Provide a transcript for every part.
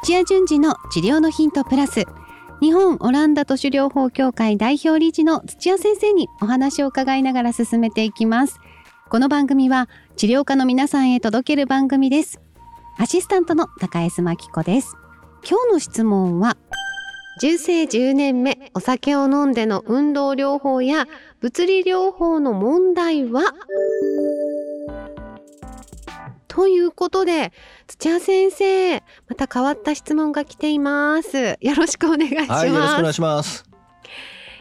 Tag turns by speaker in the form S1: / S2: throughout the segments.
S1: 土屋順次の治療のヒントプラス。日本オランダ都市療法協会代表理事の土屋先生にお話を伺いながら進めていきます。この番組は治療家の皆さんへ届ける番組です。アシスタントの高江真紀子です。今日の質問は人生10年目お酒を飲んでの運動療法や物理療法の問題は？ということで土屋先生また変わった質問が来ています。よろしくお願いします、
S2: はい、よろしくお願いします。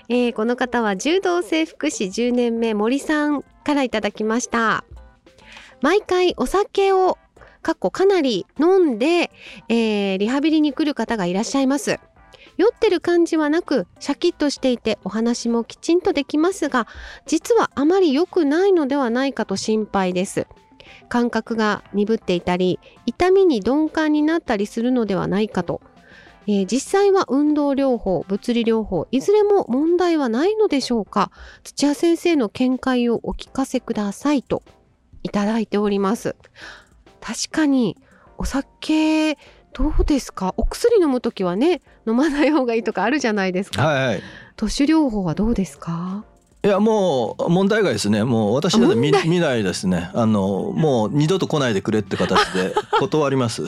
S1: えー、この方は柔道整復師10年目森さんからいただきました。毎回お酒をかっこかなり飲んで、えー、リハビリに来る方がいらっしゃいます。酔ってる感じはなくシャキッとしていてお話もきちんとできますが実はあまり良くないのではないかと心配です感覚が鈍っていたり痛みに鈍感になったりするのではないかと、えー、実際は運動療法物理療法いずれも問題はないのでしょうか。土屋先生の見解をお聞かせくださいといただいております。確かにお酒どうですか？お薬飲む時はね飲まない方がいいとかあるじゃないですか、
S2: はいはい、
S1: 都市療法はどうですか？
S2: いやもう問題外ですね。もう私だって見見ないですね。あのもう二度と来ないでくれって形で 断ります。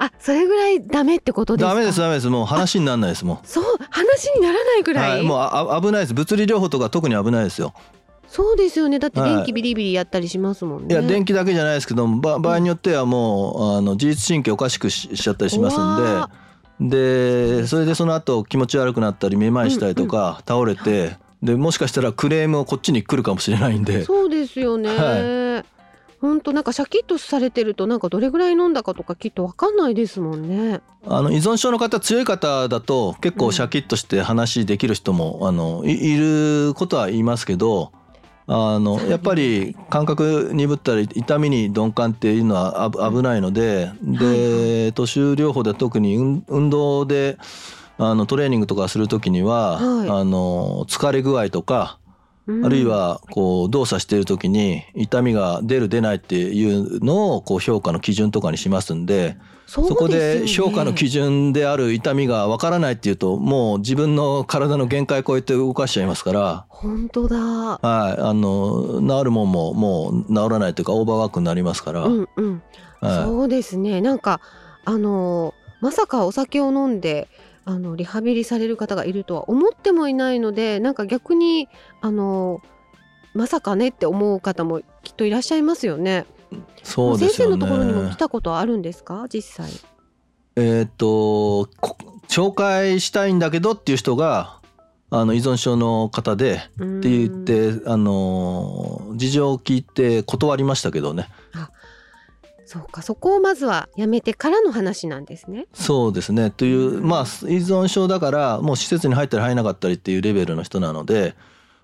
S1: あそれぐらいダメってことですか？
S2: ダメですダメです。もう話にならないですも
S1: う。そう話にならないぐらい、はい、
S2: もうあ危ないです。物理療法とか特に危ないですよ。
S1: そうですよね。だって電気ビリビリやったりしますもん
S2: ね、はい、いや電気だけじゃないですけど場合によってはもうあの自律神経おかしくしちゃったりしますんで。でそれでその後気持ち悪くなったりめまいしたりとか、倒れてでもしかしたらクレームをこっちに来るかもしれないんで。
S1: そうですよね、はい、本当なんかシャキッとされてるとなんかどれぐらい飲んだかとかきっとわかんないですもんね。
S2: あの依存症の方強い方だと結構シャキッとして話できる人も、うん、あのいることは言いますけどあのやっぱり感覚鈍ったり痛みに鈍感っていうのは危ないのでで都市療法では特に運動であのトレーニングとかする時には、はい、あの疲れ具合とか、あるいはこう動作している時に痛みが出る出ないっていうのをこう評価の基準とかにしますんでそこで評価の基準である痛みがわからないっていうともう自分の体の限界超えて動かしちゃいますから
S1: 本当だ。
S2: はいあの治るもんももう治らないというかオーバーワークになりますから、うんうん。
S1: はい、そうですね。なんかあのまさかお酒を飲んであのリハビリされる方がいるとは思ってもいないのでなんか逆にあのまさかねって思う方もきっといらっしゃいますよね。
S2: そうです
S1: よね先生のところにも来たことあるんですか？実際。
S2: えっと紹介したいんだけどっていう人があの依存症の方でって言ってあの事情を聞いて断りましたけどね。あ
S1: そうかそこをまずはやめてからの話なんですね。
S2: そうですねというまあ依存症だからもう施設に入ったり入らなかったりっていうレベルの人なので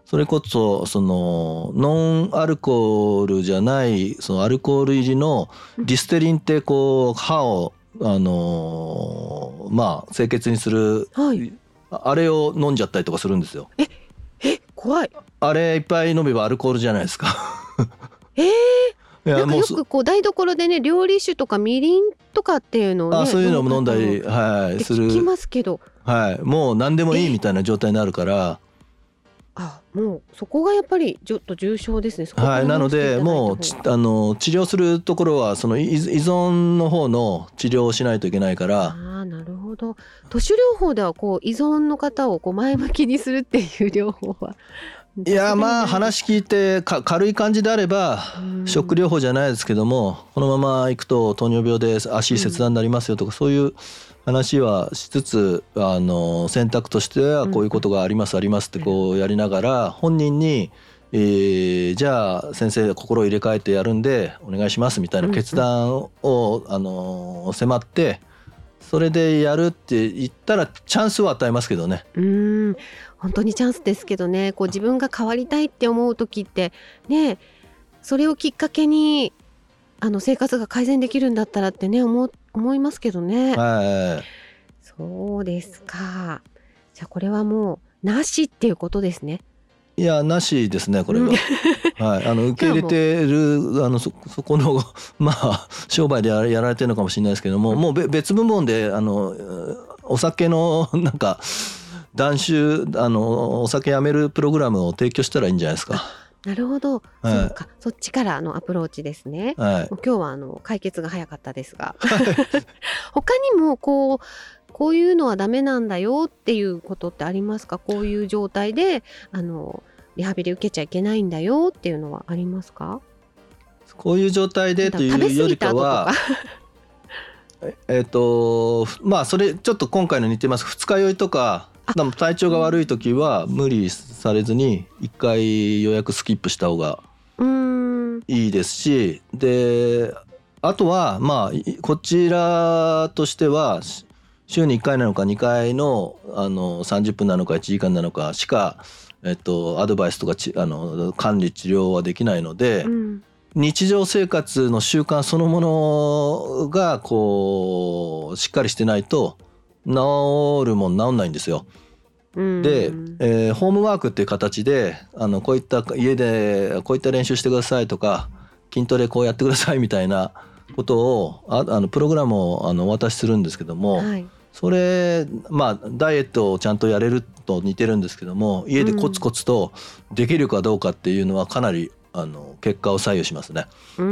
S2: それこそそのノンアルコールじゃないそのアルコール入りのリステリンってこう歯をあのまあ清潔にする、はい、あれを飲んじゃったりとかするんですよ。
S1: ええ怖い。
S2: あれいっぱい飲めばアルコールじゃないですか
S1: えー、なんかよくこう台所でね料理酒とかみりんとかっていうのをね
S2: あそういうのも飲んだりはいする。
S1: 聞きますけど。
S2: はい。もう何でもいいみたいな状態になるから。
S1: あもうそこがやっぱりちょっと重症ですね
S2: はいなのでもうあの治療するところはその依存の方の治療をしないといけないから。
S1: あなるほど。都市療法ではこう依存の方をこう前向きにするっていう療法はい
S2: やまあ話聞いて軽い感じであればショック療法じゃないですけどもこのままいくと糖尿病で足切断になりますよとかそういう話はしつつあの選択としてはこういうことがありますありますってこうやりながら本人にえー、じゃあ先生心を入れ替えてやるんでお願いしますみたいな決断を、あの迫ってそれでやるって言ったらチャンスを与えますけどね。
S1: うん本当にチャンスですけどねこう自分が変わりたいって思う時ってねそれをきっかけにあの生活が改善できるんだったらってね思思いますけどね。
S2: はい、
S1: そうですか。じゃあこれはもうなしっていうことですね。
S2: いやなしですねこれは。はい、あの 受け入れてるあのそそこの まあ商売でややられてるのかもしれないですけどももうべ別部門であのお酒のなんか断酒あのお酒やめるプログラムを提供したらいいんじゃないですか。
S1: なるほど、
S2: はい。
S1: そうか。そっちからのアプローチですね。
S2: はい。
S1: 今日はあの解決が早かったですが。他にもこうこういうのはダメなんだよっていうことってありますか？こういう状態であのリハビリ受けちゃいけないんだよっていうのはありますか？
S2: こういう状態でというよりかは
S1: か。
S2: えっ、とまあそれちょっと今回の似てます。二日酔いとか
S1: あ
S2: でも体調が悪い時は無理されずに一回予約スキップした方がいいですしであとはまあいこちらとしてはし週に1回なのか2回のあの30分なのか1時間なのかしか、えっと、アドバイスとかちあの管理治療はできないので、
S1: うん。
S2: 日常生活の習慣そのものがこうしっかりしてないと治るもん治んないんですよ。
S1: うん
S2: で、えーホームワークっていう形であのこういった家でこういった練習してくださいとか筋トレこうやってくださいみたいなことをああのプログラムをあのお渡しするんですけども、
S1: はい
S2: それまあダイエットをちゃんとやれると似てるんですけども家でコツコツとできるかどうかっていうのはかなりあの結果を左右しますね。
S1: うー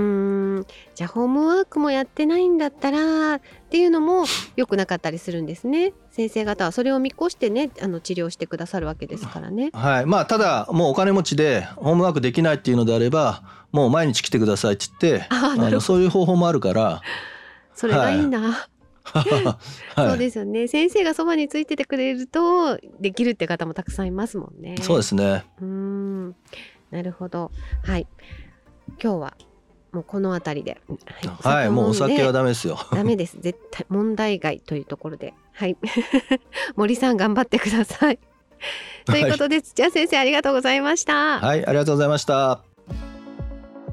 S1: ん。じゃあホームワークもやってないんだったらっていうのも良くなかったりするんですね。先生方はそれを見越してねあの治療してくださるわけですからね。
S2: はい、まあただもうお金持ちでホームワークできないっていうのであればもう毎日来てくださいって言ってそういう方法もあるから、
S1: それがいいな、
S2: はい、
S1: そうですよね。先生がそばについててくれるとできるって方もたくさんいますもんね。
S2: そうですね。
S1: うーんなるほど。はい。今日はもうこの辺りで。
S2: はい、もうお酒は
S1: だ
S2: ダメですよ。
S1: ダメです。絶対問題外というところで。はい。森さん頑張ってください。ということで土屋先生ありがとうございました、
S2: はい、ありがとうございました。